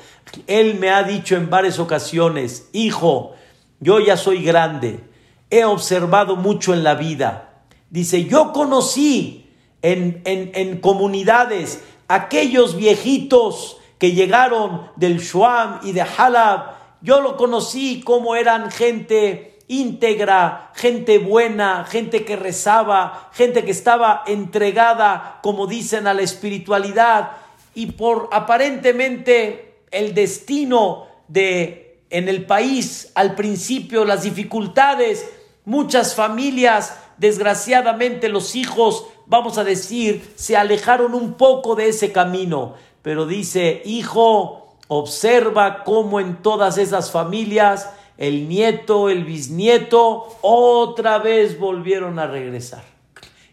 él me ha dicho en varias ocasiones, hijo, yo ya soy grande, he observado mucho en la vida. Dice, yo conocí en, en, en comunidades aquellos viejitos que llegaron del Shuam y de Halab, yo lo conocí como eran gente íntegra, gente buena, gente que rezaba, gente que estaba entregada, como dicen, a la espiritualidad. Y por aparentemente el destino de en el país al principio las dificultades, muchas familias, desgraciadamente los hijos, vamos a decir, se alejaron un poco de ese camino, pero dice, hijo, observa cómo en todas esas familias el nieto, el bisnieto, otra vez volvieron a regresar.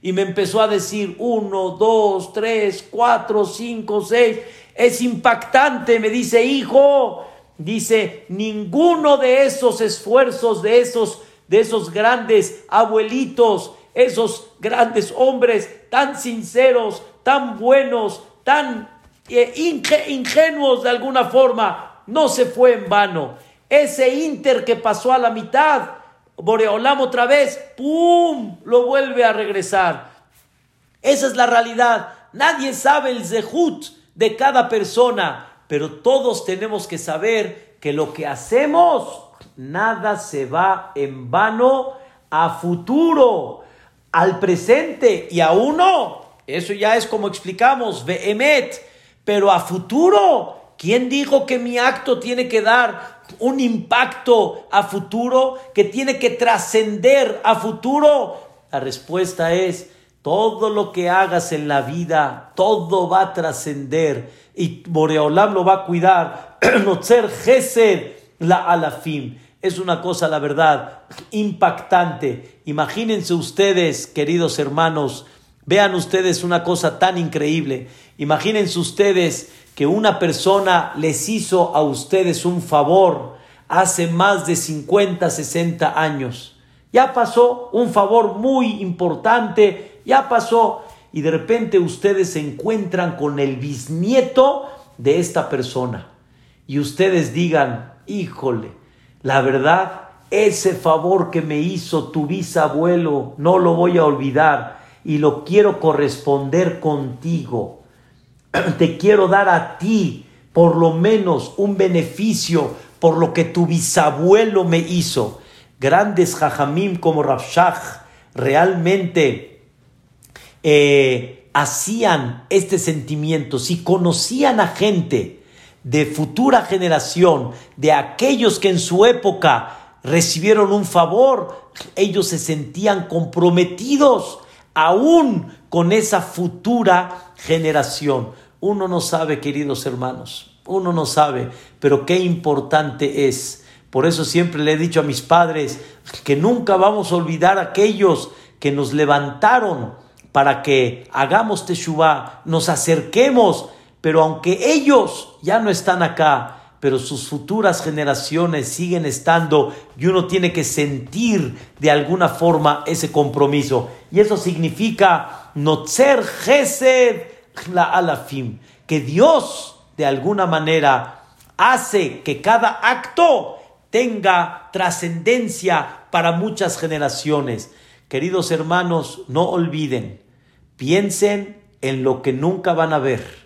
Y me empezó a decir uno, dos, tres, cuatro, cinco, seis. Es impactante, me dice, hijo, dice, ninguno de esos esfuerzos, de esos, de esos grandes abuelitos, esos grandes hombres tan sinceros, tan buenos, tan ingenuos de alguna forma, no se fue en vano. Ese Inter que pasó a la mitad, Boreolam otra vez, ¡pum! lo vuelve a regresar. Esa es la realidad. Nadie sabe el zehut de cada persona, pero todos tenemos que saber que lo que hacemos, nada se va en vano a futuro, al presente y a uno. Eso ya es como explicamos, Vehemet pero a futuro, ¿quién dijo que mi acto tiene que dar un impacto a futuro, que tiene que trascender a futuro? La respuesta es, todo lo que hagas en la vida, todo va a trascender y Boreolam lo va a cuidar. ser Gesed la alafim. Es una cosa, la verdad, impactante. Imagínense ustedes, queridos hermanos, vean ustedes una cosa tan increíble. Imagínense ustedes que una persona les hizo a ustedes un favor hace más de 50, 60 años. Ya pasó un favor muy importante, ya pasó y de repente ustedes se encuentran con el bisnieto de esta persona y ustedes digan, híjole, la verdad, ese favor que me hizo tu bisabuelo, no lo voy a olvidar y lo quiero corresponder contigo. te quiero dar a ti por lo menos un beneficio por lo que tu bisabuelo me hizo. Grandes jajamim como Rafshah realmente eh, hacían este sentimiento. Si conocían a gente de futura generación, de aquellos que en su época recibieron un favor, ellos se sentían comprometidos aún con esa futura generación. Uno no sabe, queridos hermanos, uno no sabe, pero qué importante es. Por eso siempre le he dicho a mis padres que nunca vamos a olvidar a aquellos que nos levantaron para que hagamos Teshuvah, nos acerquemos, pero aunque ellos ya no están acá, pero sus futuras generaciones siguen estando y uno tiene que sentir de alguna forma ese compromiso. Y eso significa ser Gesed la alafim, que Dios de alguna manera hace que cada acto tenga trascendencia para muchas generaciones. Queridos hermanos, no olviden, piensen en lo que nunca van a ver.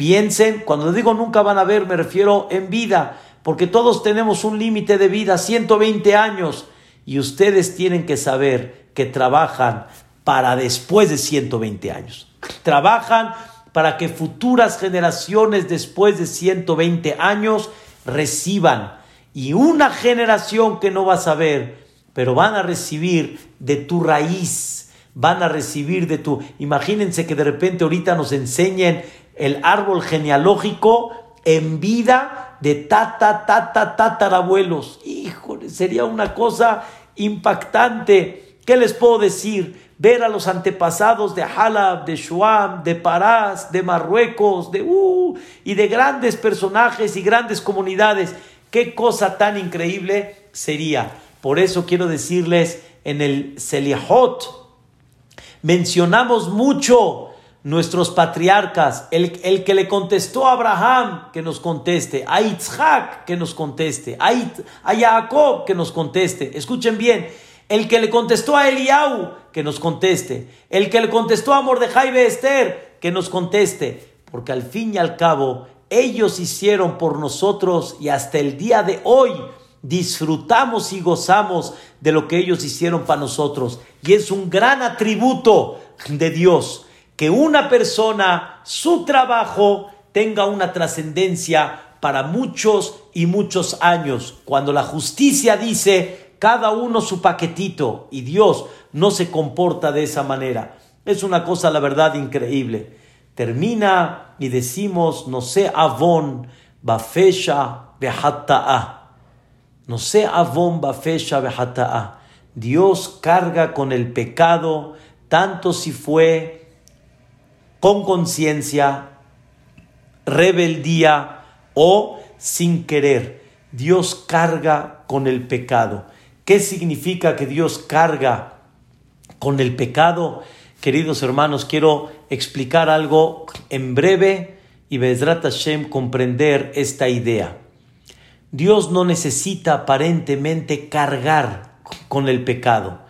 Piensen, cuando digo nunca van a ver, me refiero en vida, porque todos tenemos un límite de vida, 120 años, y ustedes tienen que saber que trabajan para después de 120 años trabajan para que futuras generaciones después de 120 años reciban. Y una generación que no va a saber, pero van a recibir de tu raíz, van a recibir de tu... Imagínense que de repente ahorita nos enseñen el árbol genealógico en vida de tata, tata, tatarabuelos. Híjole, sería una cosa impactante. ¿Qué les puedo decir? Ver a los antepasados de Halab, de Shuam, de Parás, de Marruecos, de uh, y de grandes personajes y grandes comunidades. Qué cosa tan increíble sería. Por eso quiero decirles en el Seliahot mencionamos mucho nuestros patriarcas, el, el, que le contestó a Abraham, que nos conteste, a Isaac, que nos conteste, a, a Jacob, que nos conteste. Escuchen bien, el que le contestó a Eliau, que nos conteste, el que le contestó a Mordejai Esther, que nos conteste, porque al fin y al cabo ellos hicieron por nosotros y hasta el día de hoy disfrutamos y gozamos de lo que ellos hicieron para nosotros. Y es un gran atributo de Dios que una persona, su trabajo, tenga una trascendencia para muchos y muchos años. Cuando la justicia dice cada uno su paquetito y Dios no se comporta de esa manera. Es una cosa, la verdad, increíble. Termina y decimos, no sé, avon, bafesha, behata'a. No sé, avon, bafesha, behata'a. Dios carga con el pecado, tanto si fue con conciencia, rebeldía o sin querer. Dios carga con el pecado. ¿Qué significa que Dios carga con el pecado? Queridos hermanos, quiero explicar algo en breve y Bezrat Hashem comprender esta idea. Dios no necesita aparentemente cargar con el pecado.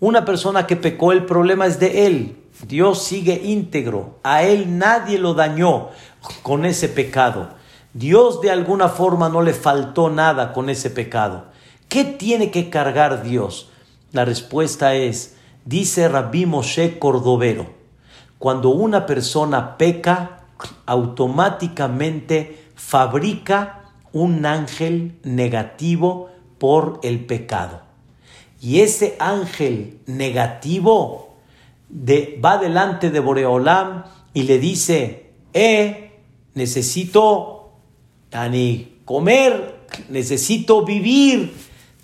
Una persona que pecó, el problema es de él. Dios sigue íntegro. A él nadie lo dañó con ese pecado. Dios de alguna forma no le faltó nada con ese pecado. ¿Qué tiene que cargar Dios? La respuesta es, dice Rabbi Moshe Cordovero, cuando una persona peca, automáticamente fabrica un ángel negativo por el pecado. Y ese ángel negativo va delante de Boreolam y le dice, eh, necesito comer, necesito vivir.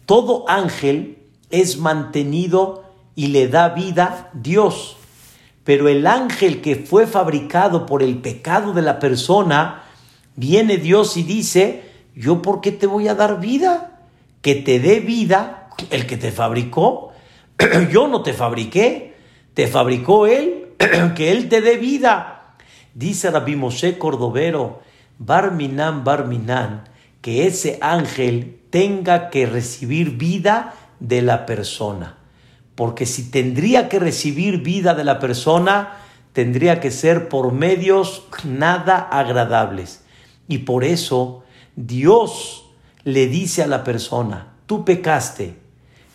Todo ángel es mantenido y le da vida Dios. Pero el ángel que fue fabricado por el pecado de la persona, viene Dios y dice, ¿yo por qué te voy a dar vida? Que te dé vida el que te fabricó. Yo no te fabriqué. Te fabricó Él, que Él te dé vida. Dice Rabbi Moshe Cordovero, Barminan, Barminan, que ese ángel tenga que recibir vida de la persona. Porque si tendría que recibir vida de la persona, tendría que ser por medios nada agradables. Y por eso Dios le dice a la persona, tú pecaste,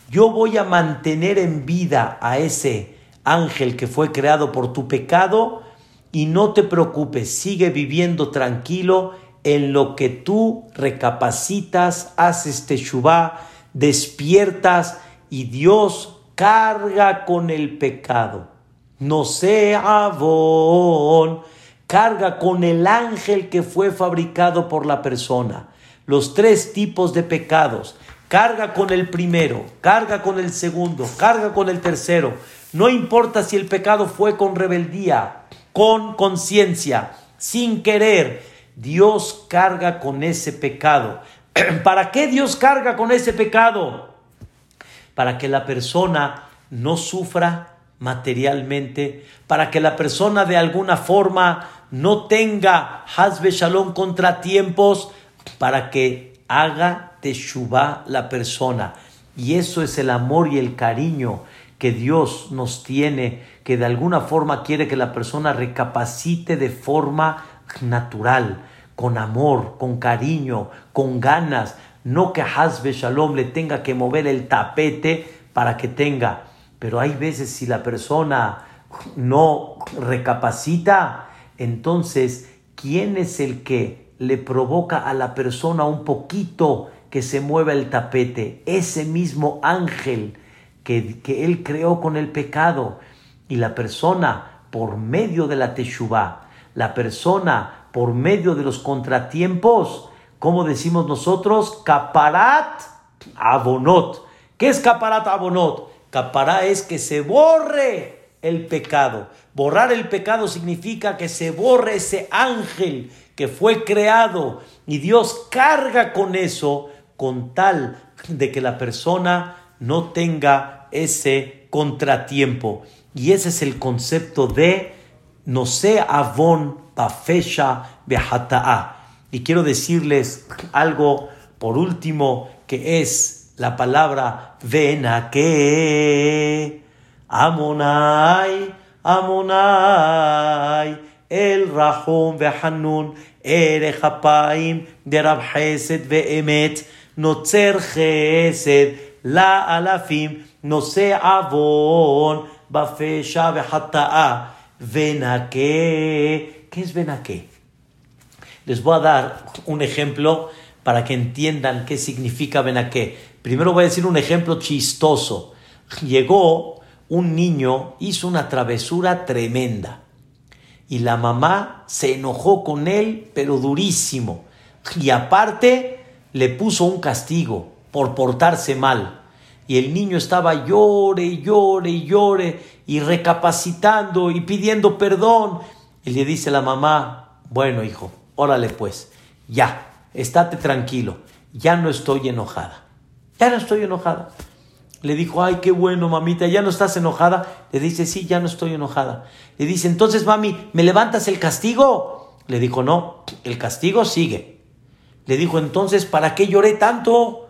yo voy a mantener en vida a ese ángel que fue creado por tu pecado, y no te preocupes, sigue viviendo tranquilo en lo que tú recapacitas, haces teshuvah, despiertas y Dios carga con el pecado. No sea avon, carga con el ángel que fue fabricado por la persona. Los tres tipos de pecados. Carga con el primero, carga con el segundo, carga con el tercero. No importa si el pecado fue con rebeldía, con conciencia, sin querer. Dios carga con ese pecado. ¿Para qué Dios carga con ese pecado? Para que la persona no sufra materialmente, para que la persona de alguna forma no tenga hasbe shalom contratiempos, para que haga teshuva la persona. Y eso es el amor y el cariño que Dios nos tiene, que de alguna forma quiere que la persona recapacite de forma natural, con amor, con cariño, con ganas, no que Hasbe Shalom le tenga que mover el tapete para que tenga. Pero hay veces si la persona no recapacita, entonces, ¿quién es el que le provoca a la persona un poquito que se mueva el tapete? Ese mismo ángel que, Él creó con el pecado. Y la persona, por medio de la Teshuvah, la persona por medio de los contratiempos, como decimos nosotros, caparat abonot. ¿Qué es caparat abonot? Capará es que se borre el pecado. Borrar el pecado significa que se borre ese ángel que fue creado y Dios carga con eso con tal de que la persona no tenga ese contratiempo. Y ese es el concepto de no sé avon bafesha behata'a. Y quiero decirles algo por último que es la palabra que Amonai, Amonai, el Rahum vehanun, Ere de Rab ve'emet, Notzer Chesed, la alafim, no sé avon, bafesha behata'a, venaque. ¿Qué es venaque? Les voy a dar un ejemplo para que entiendan qué significa venaque. Primero voy a decir un ejemplo chistoso. Llegó un niño, hizo una travesura tremenda. Y la mamá se enojó con él, pero durísimo. Y aparte le puso un castigo por portarse mal. Y el niño estaba llore y llore y llore y recapacitando y pidiendo perdón. Y le dice la mamá, bueno hijo, órale pues, ya, estate tranquilo, ya no estoy enojada. Ya no estoy enojada. Le dijo, ay, qué bueno, mamita, ¿ya no estás enojada? Le dice, sí, ya no estoy enojada. Le dice, entonces, mami, ¿me levantas el castigo? Le dijo, no, el castigo sigue. Le dijo, entonces, ¿para qué lloré tanto?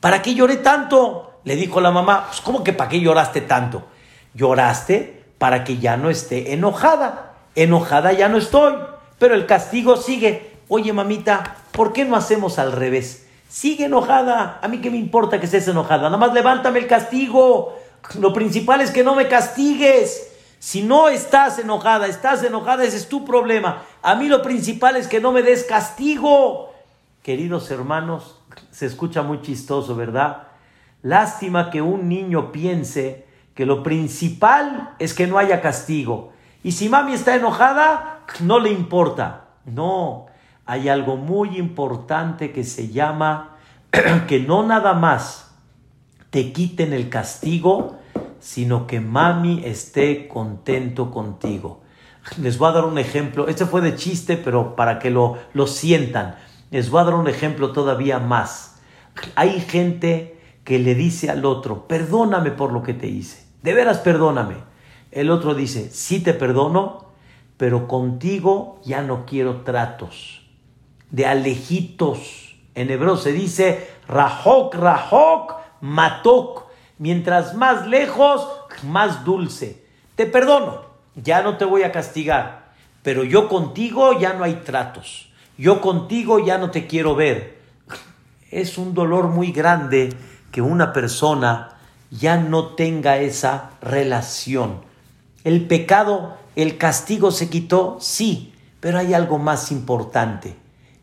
¿Para qué lloré tanto? Le dijo la mamá, pues ¿cómo que para qué lloraste tanto? Lloraste para que ya no esté enojada. Enojada ya no estoy, pero el castigo sigue. Oye, mamita, ¿por qué no hacemos al revés? Sigue enojada. A mí qué me importa que estés enojada. Nada más levántame el castigo. Lo principal es que no me castigues. Si no estás enojada, estás enojada, ese es tu problema. A mí lo principal es que no me des castigo. Queridos hermanos, se escucha muy chistoso, ¿verdad? Lástima que un niño piense que lo principal es que no haya castigo. Y si mami está enojada, no le importa. No, hay algo muy importante que se llama que no nada más te quiten el castigo, sino que mami esté contento contigo. Les voy a dar un ejemplo. Este fue de chiste, pero para que lo, lo sientan. Les voy a dar un ejemplo todavía más. Hay gente que le dice al otro, perdóname por lo que te hice. De veras, perdóname. El otro dice, sí te perdono, pero contigo ya no quiero tratos. De alejitos. En hebreo se dice, rahok, rahok, matok. Mientras más lejos, más dulce. Te perdono, ya no te voy a castigar, pero yo contigo ya no hay tratos yo contigo ya no te quiero ver. Es un dolor muy grande que una persona ya no tenga esa relación. El pecado, el castigo se quitó, sí, pero hay algo más importante,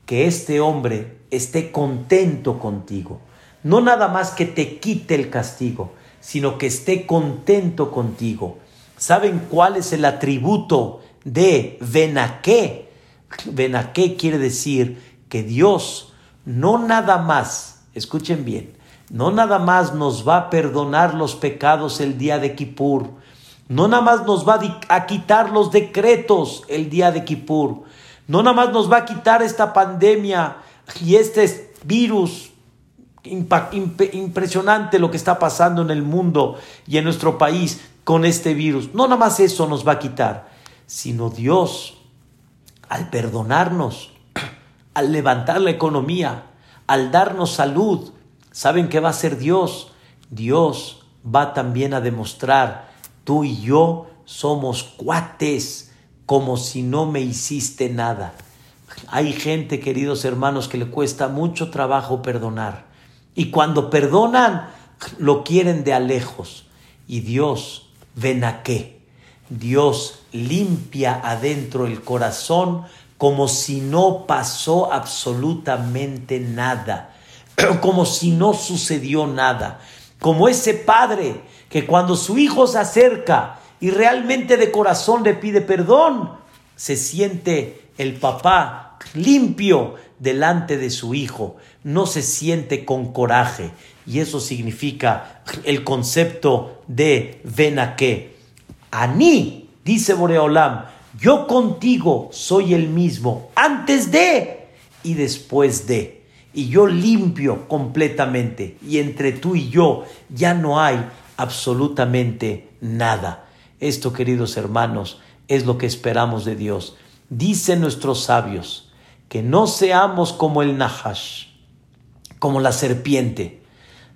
que este hombre esté contento contigo. No nada más que te quite el castigo, sino que esté contento contigo. ¿Saben cuál es el atributo de Benaqué? qué quiere decir que Dios no nada más, escuchen bien, no nada más nos va a perdonar los pecados el día de Kippur, no nada más nos va a quitar los decretos el día de Kippur, no nada más nos va a quitar esta pandemia y este virus impresionante lo que está pasando en el mundo y en nuestro país con este virus. No nada más eso nos va a quitar, sino Dios al perdonarnos, al levantar la economía, al darnos salud, ¿saben qué va a hacer Dios? Dios va también a demostrar, tú y yo somos cuates, como si no me hiciste nada. Hay gente, queridos hermanos, que le cuesta mucho trabajo perdonar. Y cuando perdonan, lo quieren de a lejos. Y Dios, ven a qué Dios limpia adentro el corazón como si no pasó absolutamente nada, como si no sucedió nada, como ese padre que cuando su hijo se acerca y realmente de corazón le pide perdón, se siente el papá limpio delante de su hijo, no se siente con coraje. Y eso significa el concepto de venaque. Aní, dice Boreolam, yo contigo soy el mismo antes de y después de. Y yo limpio completamente. Y entre tú y yo ya no hay absolutamente nada. Esto, queridos hermanos, es lo que esperamos de Dios. Dicen nuestros sabios que no seamos como el Nahash, como la serpiente.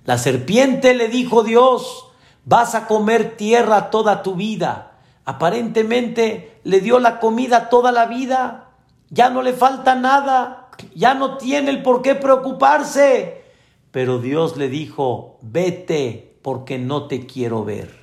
La serpiente le dijo Dios, vas a comer tierra toda tu vida. Aparentemente le dio la comida toda la vida, ya no le falta nada, ya no tiene el por qué preocuparse. Pero Dios le dijo, vete porque no te quiero ver.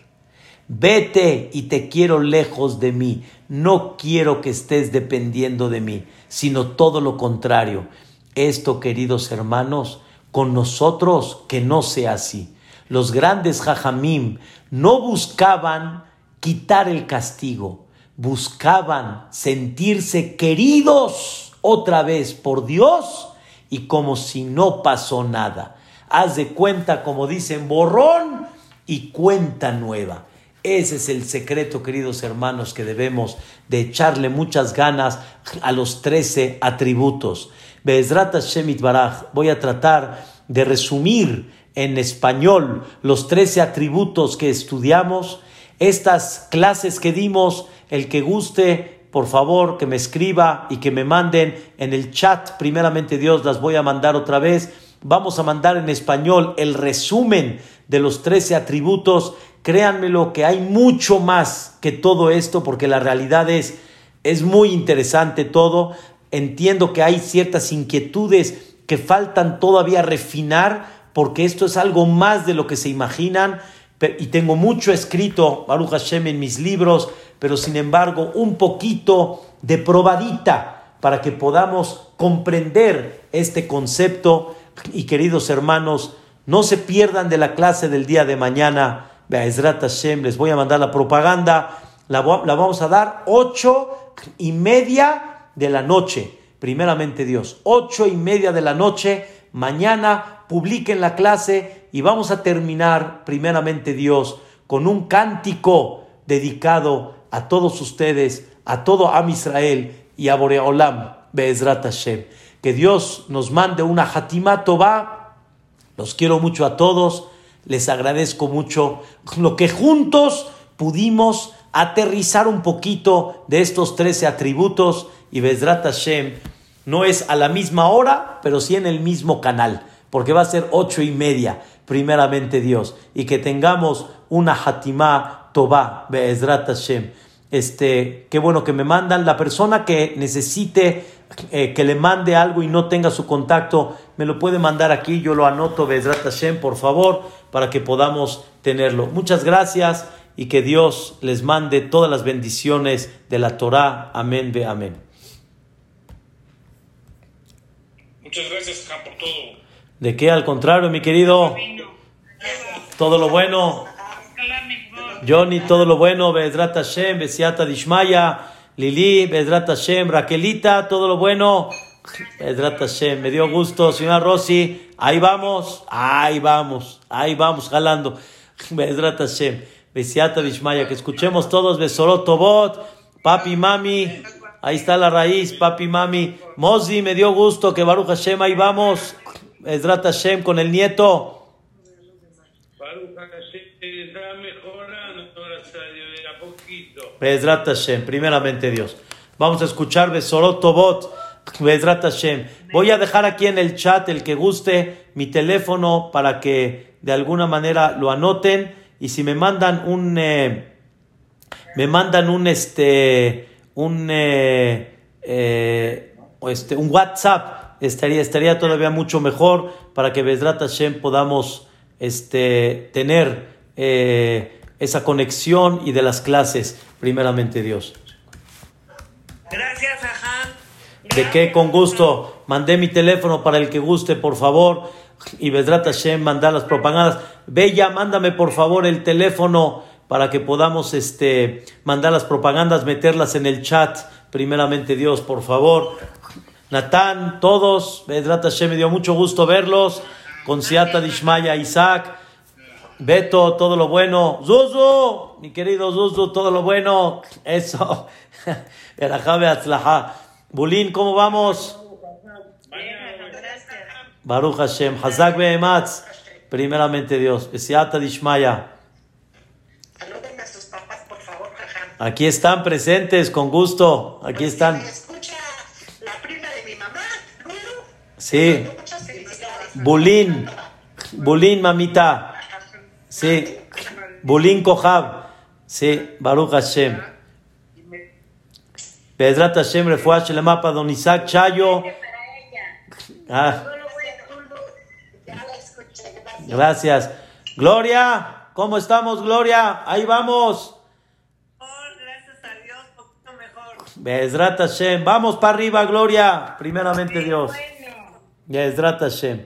Vete y te quiero lejos de mí. No quiero que estés dependiendo de mí, sino todo lo contrario. Esto, queridos hermanos, con nosotros que no sea así. Los grandes jajamim no buscaban quitar el castigo, buscaban sentirse queridos otra vez por Dios y como si no pasó nada. Haz de cuenta, como dicen, borrón y cuenta nueva. Ese es el secreto, queridos hermanos, que debemos de echarle muchas ganas a los trece atributos. Bezrat Baraj, voy a tratar de resumir en español los trece atributos que estudiamos, estas clases que dimos, el que guste, por favor, que me escriba y que me manden en el chat, primeramente Dios, las voy a mandar otra vez. Vamos a mandar en español el resumen de los trece atributos. Créanmelo que hay mucho más que todo esto porque la realidad es, es muy interesante todo. Entiendo que hay ciertas inquietudes que faltan todavía refinar porque esto es algo más de lo que se imaginan y tengo mucho escrito, Baruch Hashem, en mis libros, pero sin embargo un poquito de probadita para que podamos comprender este concepto y queridos hermanos, no se pierdan de la clase del día de mañana. Be'ezrat Hashem, les voy a mandar la propaganda. La, la, vamos a dar ocho y media de la noche. Primeramente Dios, ocho y media de la noche. Mañana publiquen la clase y vamos a terminar, primeramente Dios, con un cántico dedicado a todos ustedes, a todo Am Israel y a Boreolam, Be'ezrat Hashem. Que Dios nos mande una Hatimá Tová. Los quiero mucho a todos. Les agradezco mucho lo que juntos pudimos aterrizar un poquito de estos 13 atributos y Bezrat Hashem no es a la misma hora, pero sí en el mismo canal, porque va a ser ocho y media, primeramente Dios, y que tengamos una Hatimá Tová, Bezrat Hashem. Este, qué bueno que me mandan. La persona que necesite eh, que le mande algo y no tenga su contacto, me lo puede mandar aquí. Yo lo anoto, Bezrat Hashem, por favor, para que podamos tenerlo. Muchas gracias y que Dios les mande todas las bendiciones de la Torah. Amén, ve amén. Muchas gracias, por todo. ¿De qué? Al contrario, mi querido. Todo lo bueno. Johnny, todo lo bueno, Bedrat Hashem, Besiata Dishmaya, Lili, Bedrat Hashem, Raquelita, todo lo bueno. Bedrat Hashem, me dio gusto, señora Rossi, ahí vamos, ahí vamos, ahí vamos, jalando. Bedrat Hashem, Besiata Dishmaya, que escuchemos todos, Besorot Tobot, papi, mami, ahí está la raíz, papi, mami. Mozi, me dio gusto que Baruch Hashem, ahí vamos. Bedrat Hashem con el nieto. Bezrat Hashem, primeramente Dios. Vamos a escuchar Besorot Tobot, Bezrat Hashem. Voy a dejar aquí en el chat el que guste mi teléfono para que de alguna manera lo anoten y si me mandan un eh, me mandan un este un eh, eh, este un WhatsApp estaría estaría todavía mucho mejor para que Bezrat Hashem podamos este tener esa conexión y de las clases, primeramente Dios. Gracias, Aján. De qué, con gusto. Mandé mi teléfono para el que guste, por favor. Y Bedrat Hashem, mandar las propagandas. Bella, mándame por favor el teléfono para que podamos este, mandar las propagandas, meterlas en el chat primeramente Dios, por favor. Natán, todos, Bedrat Hashem, me dio mucho gusto verlos, con Siata Dishmaya, Isaac, Beto, todo lo bueno, Zuzu, mi querido Zuzu, todo lo bueno, eso, Erajabe Atzlaha. Bulín, ¿cómo vamos? Baruch Hashem, Hazak Behematz, primeramente Dios, Siata Dishmaya. Aquí están presentes, con gusto, aquí están. Sí. Bulín, Bulín, mamita. Sí, Bulín Kohab. Sí, Baruch Hashem. Bedrat Hashem, Refuah Shelema para Don Isaac Chayo. Ah, gracias. Gloria, ¿cómo estamos, Gloria? Ahí vamos. gracias a Dios, poquito mejor. Bezrat Hashem. Vamos para arriba, Gloria. Primeramente Dios. Bezrat Hashem.